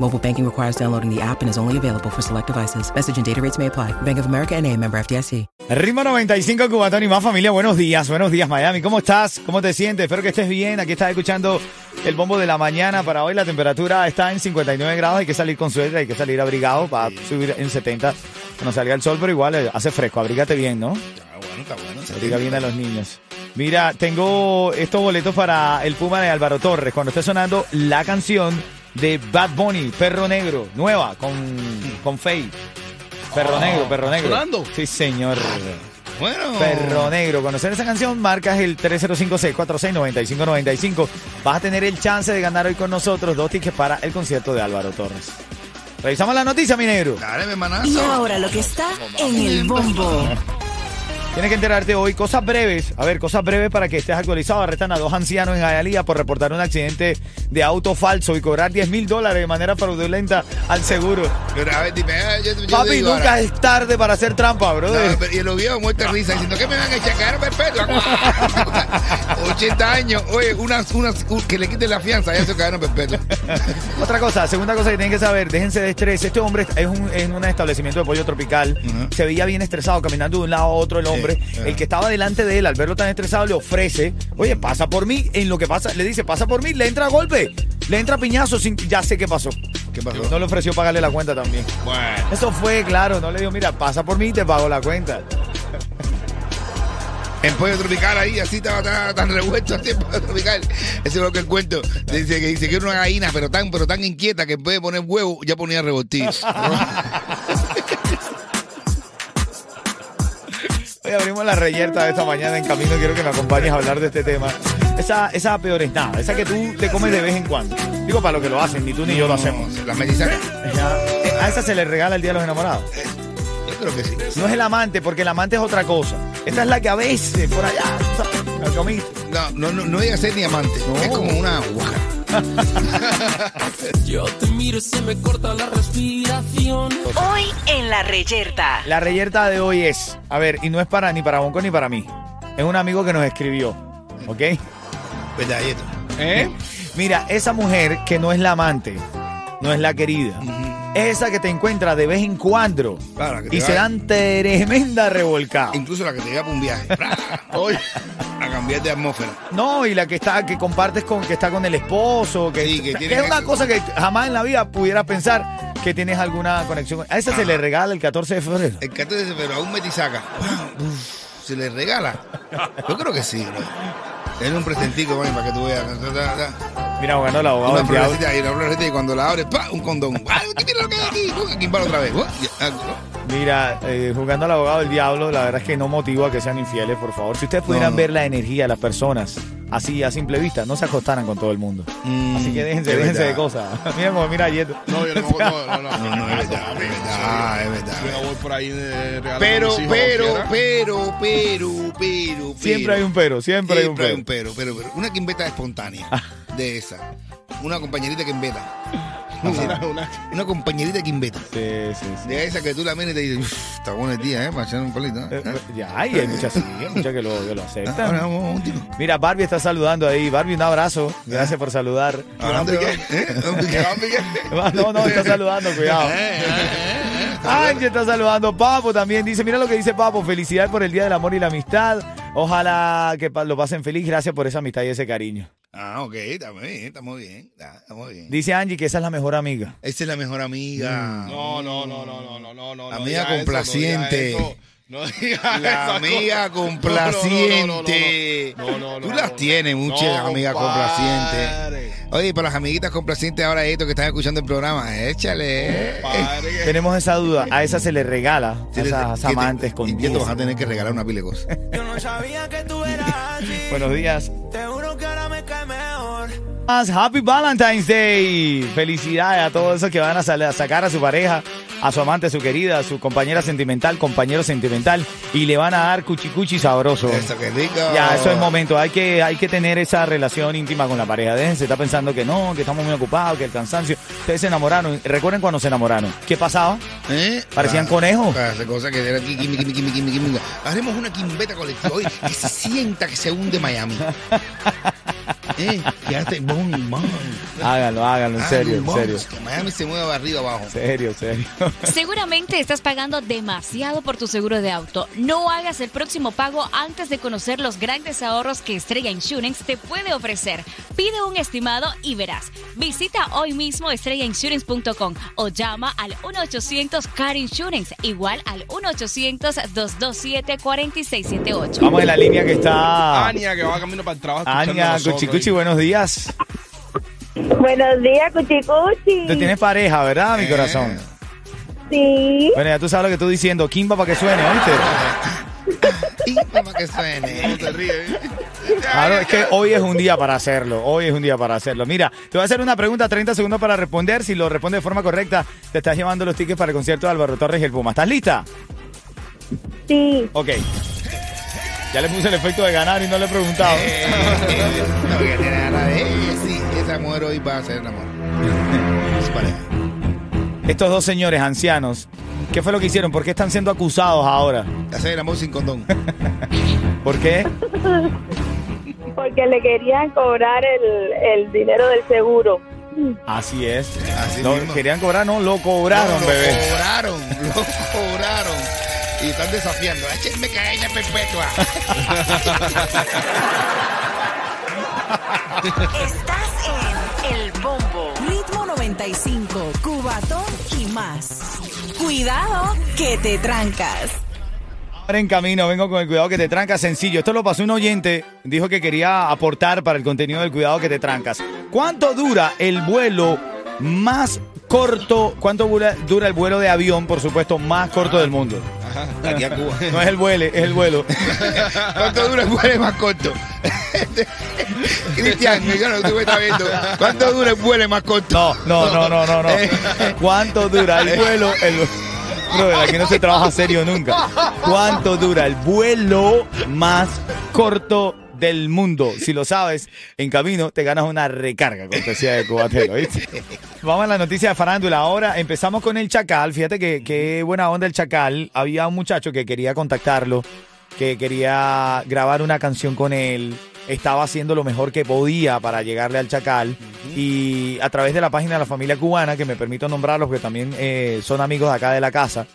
Mobile banking requires downloading the app and is only available for select devices. Message and data rates may apply. Bank of America and a member FDIC. Ritmo 95 Cubatón y más familia. Buenos días, buenos días Miami. ¿Cómo estás? ¿Cómo te sientes? Espero que estés bien. Aquí estás escuchando el bombo de la mañana. Para hoy la temperatura está en 59 grados. Hay que salir con suerte, hay que salir abrigado para subir en 70 cuando salga el sol, pero igual eh, hace fresco. Abrígate bien, ¿no? Está bueno, está bueno. Abriga bien a los niños. Mira, tengo estos boletos para el Puma de Álvaro Torres. Cuando esté sonando la canción de Bad Bunny, Perro Negro, nueva, con, con Faye. Perro Negro, Perro Negro. sonando? Sí, señor. Bueno. Perro Negro. Conocer esa canción, marcas el 305-646-9595. Vas a tener el chance de ganar hoy con nosotros dos tickets para el concierto de Álvaro Torres. Revisamos la noticia, mi negro. Dale, mi hermanazo. Y ahora lo que está en el bombo. Tienes que enterarte hoy cosas breves. A ver, cosas breves para que estés actualizado. Arrestan a dos ancianos en Hialeah por reportar un accidente de auto falso y cobrar 10 mil dólares de manera fraudulenta al seguro. Pero a ver, dime, eh, yo, yo Papi, digo nunca ahora. es tarde para hacer trampa, No, brother. pero- y los viejos muertos de risa diciendo que me van a echar cadena perpetua. 80 años. Oye, unas, unas, un- que le quiten la fianza, ya se cadena perpetua. Otra cosa, segunda cosa que tienen que saber, déjense de estrés. Este hombre es un, en un establecimiento de pollo tropical. Se veía bien estresado, caminando de un lado a otro el hombre. Sí, El que estaba delante de él, al verlo tan estresado, le ofrece, oye, pasa por mí. En lo que pasa, le dice, pasa por mí, le entra a golpe, le entra a piñazo, sin, ya sé qué pasó. ¿Qué pasó? No le ofreció pagarle la cuenta también. Bueno. Eso fue, claro, no le dijo, mira, pasa por mí y te pago la cuenta. En pollo tropical ahí, así estaba tan, tan revuelto así en pollo tropical. Eso es lo que el cuento. Dice que dice que era una gallina, pero tan, pero tan inquieta que en vez de poner huevo, ya ponía revoltillos. abrimos la reyerta de esta mañana en camino. Quiero que me acompañes a hablar de este tema. Esa, esa peor es nada. Esa que tú te comes de vez en cuando. Digo, para lo que lo hacen, ni tú ni yo lo hacemos. Las. Eh, A esa se le regala el día de los enamorados. Yo creo que sí. No es el amante, porque el amante es otra cosa. Esta es la que a veces, por allá, ¿sabes? la comiste. No, no, no, no llega a ser ni amante. No. Es como una aguja. Yo te miro y se me corta la respiración. Hoy en la reyerta. La reyerta de hoy es, a ver, y no es para ni para Bonco ni para mí. Es un amigo que nos escribió, ¿ok? ¿Verdad, Yeto? ¿Eh? Mira, esa mujer que no es la amante, no es la querida, esa que te encuentra de vez en cuando Claro, que te y se dan tremenda revolcada. Incluso la que te lleva para un viaje. Oye, a cambiar de atmósfera. No, y la que está, que compartes con, que está con el esposo, que, Sí, que que es una cosa que jamás en la vida pudieras pensar que tienes alguna conexión. A esa se le regala el 14 de febrero. El 14 de febrero a un metisaca. ¿Se le regala? Yo creo que sí, bro. Es un presentico, man, para que tú veas. Mira, bueno, el abogado Una florecita y una florecita y cuando la abres, ¡pa! Un condón. ¡Ay, ¿Qué tiene lo que hay aquí? Aquí para otra vez. No. Mira, eh, jugando al abogado del diablo, la verdad es que no motivo a que sean infieles, por favor. Si ustedes pudieran no. ver la energía de las personas así a simple vista, no se acostaran con todo el mundo. Mm, Así que déjense, déjense de verdad. cosas. mira, como mira Yeto. No, yo no, no, no, no, No, no, es verdad, es verdad, es verdad. Yo no voy por ahí de Pero, pero, cualquiera. pero, pero, pero, Siempre hay un pero, siempre, hay un Siempre pero. pero, pero, pero. Una quimbeta espontánea de esa. Una compañerita quimbeta. Una- una- Una compañerita quimbeta. Sí, sí, sí. De esa que tú la miras y te dices, "Uf, está bueno el día, ¿eh? Para echar un palito. Eh, ¿eh? eh, Ya, y hay muchas, hay muchas que lo, que lo Ahora aceptan. vamos, un tiro. Mira, Barbie está saludando ahí. Barbie, un abrazo. Gracias por saludar. ¿Eh? No, no, está saludando, cuidado. Angie está saludando. Papo también dice, mira lo que dice Papo. Felicidad por el Día del Amor y la Amistad. Ojalá que lo pasen feliz. Gracias por esa amistad y ese cariño. Ah, ok, estamos bien, estamos bien. ah, Estamos bien. Dice Angie que esa es la mejor amiga. Esa es la mejor amiga. No, no, no, no, no, no, no, no. Amiga no complaciente. No digas La amiga complaciente. No, no, no, no, no, Tú no, las no. tienes, muchas No, amigas complacientes. Oye, para las amiguitas complacientes ahora esto que están escuchando el programa, échale. Que- Tenemos esa duda. A esa se le regala. A esas amantes sí, con Y te vas a tener que regalar una pila de cosas. Buenos días. Más Happy Valentine's Day. Felicidades a todos esos que van a, sacar a su pareja, a su amante, a su querida, a su compañera sentimental, compañero sentimental y le van a dar cuchicuchi sabroso. Eso, qué rico. Ya, eso es momento. Hay que, hay que tener esa relación íntima con la pareja. Déjense, está pensando que no, que estamos muy ocupados, que el cansancio. Ustedes se enamoraron. Recuerden cuando se enamoraron. ¿Qué pasaba? ¿Eh? Parecían Ah, conejos. cosa que era aquí, quimi, quimi, quimi, quimi, quimi. Haremos una quimbeta colectiva hoy que se sienta que se hunde Miami. ¿Eh? Que hace bon, bon. Háganlo, háganlo, en Ah, serio, en serio. Que Miami se mueva arriba abajo. Serio, serio. Seguramente estás pagando demasiado por tu seguro de auto. No hagas el próximo pago antes de conocer los grandes ahorros que Estrella Insurance te puede ofrecer. Pide un estimado y verás. Visita hoy mismo estrellainsurance.com o llama al 1-800-CAR Insurance, igual al 1-800-227-4678. Vamos en la línea que está Ania, que va camino para el trabajo. Ania. Cuchicuchi, buenos días. Buenos días, Cuchicuchi. Tú tienes pareja, ¿verdad, mi corazón? Sí. Bueno, ya tú sabes lo que estoy diciendo. Kimba para que suene, ¿oíste? Y para que suene. No te ríes. Claro, es que hoy es un día para hacerlo. Hoy es un día para hacerlo. Mira, te voy a hacer una pregunta, 30 segundos para responder. Si lo responde de forma correcta, te estás llevando los tickets para el concierto de Álvaro Torres y el Puma. ¿Estás lista? Sí. Ok. Ya le puse el efecto de ganar y no le he preguntado. Eh, eh, no, que tiene ganas de- eh, Sí, esa mujer hoy va a ser el amor. Estos dos señores ancianos, ¿qué fue lo que hicieron? ¿Por qué están siendo acusados ahora? Hacer el amor sin condón. ¿Por qué? Porque le querían cobrar el, el dinero del seguro. Así es. Así No, mismo. querían cobrar, no, lo cobraron, lo bebé. cobraron, lo cobraron. Y están desafiando. Échenme cadena perpetua. Estás en El Bombo. Ritmo 95, Cubatón y más. Cuidado que te trancas. Ahora en camino, vengo con el cuidado que te trancas sencillo. Esto lo pasó un oyente, dijo que quería aportar para el contenido del cuidado que te trancas. ¿Cuánto dura el vuelo más corto? ¿Cuánto dura, dura el vuelo de avión, por supuesto, más corto del mundo? Aquí a Cuba. No es el vuelo, es el vuelo. ¿Cuánto dura el vuelo más corto? Cristian, yo no, tú me estás viendo. ¿Cuánto dura el vuelo más corto? No, no, no, no, no, no. ¿Cuánto dura el vuelo? El... Brother, aquí no se trabaja serio nunca. ¿Cuánto dura el vuelo más corto del mundo? Si lo sabes, en camino te ganas una recarga, cortesía de Cubatero, ¿viste? Vamos a la noticia de farándula. Ahora empezamos con el Chacal. Fíjate que qué buena onda el Chacal. Había un muchacho que quería contactarlo, que quería grabar una canción con él. Estaba haciendo lo mejor que podía para llegarle al Chacal. Y a través de la página de la familia cubana, que me permito nombrarlos, que también eh, son amigos de acá de la casa,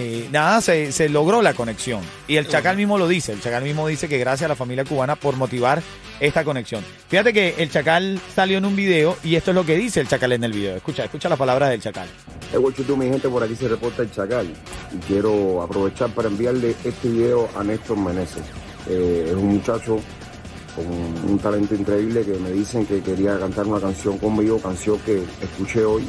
eh, nada, se, se logró la conexión. Y el Chacal mismo lo dice. El Chacal mismo dice que gracias a la familia cubana por motivar esta conexión. Fíjate que el Chacal salió en un video y esto es lo que dice el Chacal en el video. Escucha, escucha las palabras del Chacal. Guachutú, mi gente, por aquí se reporta el Chacal. Y quiero aprovechar para enviarle este video a Néstor Meneses. Eh, es un muchacho con un talento increíble que me dicen que quería cantar una canción conmigo, canción que escuché hoy.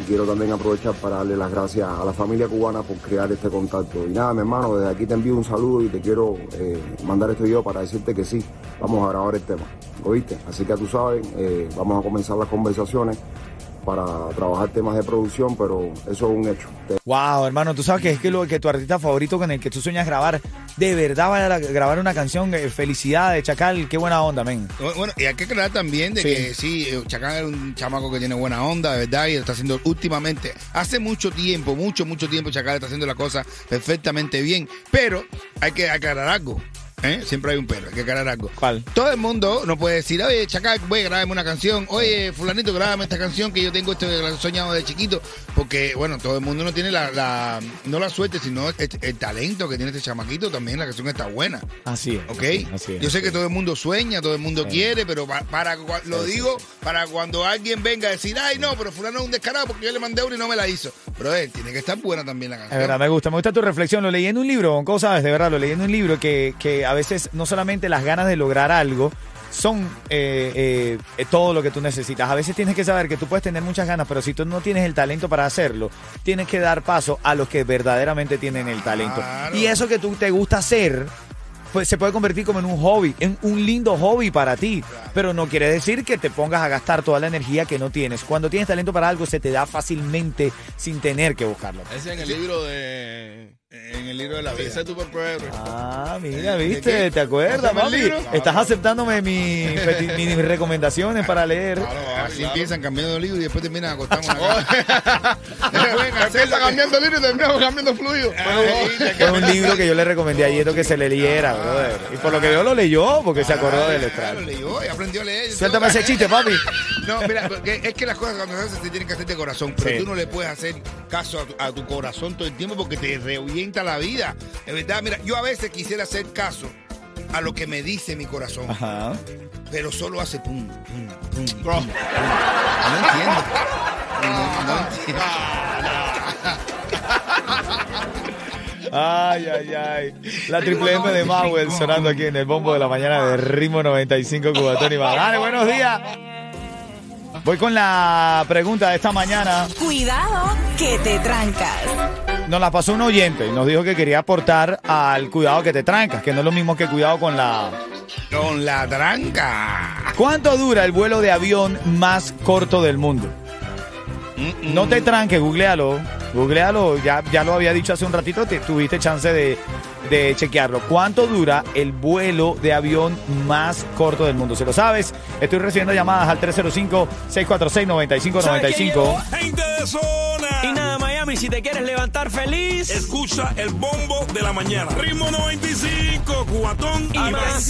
Y quiero también aprovechar para darle las gracias a la familia cubana por crear este contacto. Y nada, mi hermano, desde aquí te envío un saludo y te quiero eh, mandar este video para decirte que sí, vamos a grabar el tema. ¿Oíste? Así que tú sabes, eh, vamos a comenzar las conversaciones para trabajar temas de producción, pero eso es un hecho. Wow, hermano, tú sabes que es que, lo, que tu artista favorito con el que tú sueñas grabar, de verdad va a grabar una canción. eh, Felicidades, Chacal, qué buena onda, men. Bueno, y hay que aclarar también de Sí. que sí, eh, Chacán es un chamaco que tiene buena onda, de verdad, y lo está haciendo últimamente. Hace mucho tiempo, mucho, mucho tiempo, Chacán está haciendo la cosa perfectamente bien. Pero hay que aclarar algo. ¿Eh? Siempre hay un pero, hay que aclarar algo. ¿Cuál? Todo el mundo no puede decir, oye, Chacal, voy a grabarme una canción. Oye, fulanito, grábame esta canción que yo tengo esto soñado de chiquito. Porque, bueno, todo el mundo no tiene la, la- no la suerte, sino el, el talento que tiene este chamaquito. También la canción está buena. Así es. ¿Ok? Así es. Yo sé que todo el mundo sueña, todo el mundo quiere, pero pa- para, lo digo para cuando alguien venga a decir, ay, no, pero fulano es un descarado porque yo le mandé una y no me la hizo. Pero eh, tiene que estar buena también la Es canción. verdad, me gusta, me gusta tu reflexión. Lo leí en un libro, ¿cómo sabes? De verdad, lo leí en un libro que, que a veces no solamente las ganas de lograr algo son eh, eh, todo lo que tú necesitas. A veces tienes que saber que tú puedes tener muchas ganas, pero si tú no tienes el talento para hacerlo, tienes que dar paso a los que verdaderamente tienen el talento. Claro. Y eso que tú te gusta hacer, pues se puede convertir como en un hobby, en un lindo hobby para ti. Pero no quiere decir que te pongas a gastar toda la energía que no tienes. Cuando tienes talento para algo, se te da fácilmente sin tener que buscarlo. Ese en el libro de. En el libro de la vida. Ese tu superhéroe. Ah, mira, ¿De viste? ¿te acuerdas, ¿Hacemos el papi? Estás aceptándome mi, mis recomendaciones para leer. Claro, Así claro. empiezan cambiando de libro y después terminan acostados en una cama. Empieza cambiando el libro y terminamos cambiando fluido. Fue un libro que yo le recomendé a Yeto que se le leyera, brother. Y por lo que yo lo leyó, porque se acordó del Lo extraño. leyó y aprendió a leer. Suéltame ese chiste, papi. No, mira, es que las cosas cuando se hacen se tienen que hacer de corazón, pero Sí. tú no le puedes hacer caso a tu, a tu corazón todo el tiempo porque te reorienta la vida. De verdad, mira, yo a veces quisiera hacer caso a lo que me dice mi corazón, Ajá. pero solo hace pum, pum, pum. Bro. No entiendo. No, no entiendo. Ay, ay, ay. La triple M de Mauel sonando aquí en el bombo de la mañana de Ritmo 95 Cubatón y. Dale, buenos días. Voy con la pregunta de esta mañana. Cuidado que te trancas. Nos la pasó un oyente y nos dijo que quería aportar al cuidado que te trancas, que no es lo mismo que cuidado con la... Con la tranca. ¿Cuánto dura el vuelo de avión más corto del mundo? No te tranques, googlealo. Googlealo, ya, ya lo había dicho hace un ratito, te, tuviste chance de, de chequearlo. ¿Cuánto dura el vuelo de avión más corto del mundo? Si lo sabes, estoy recibiendo llamadas al 305-646-9595. Gente de zona. Y nada, Miami, si te quieres levantar feliz. Escucha el bombo de la mañana. Ritmo 95, cubatón y, Y más. más.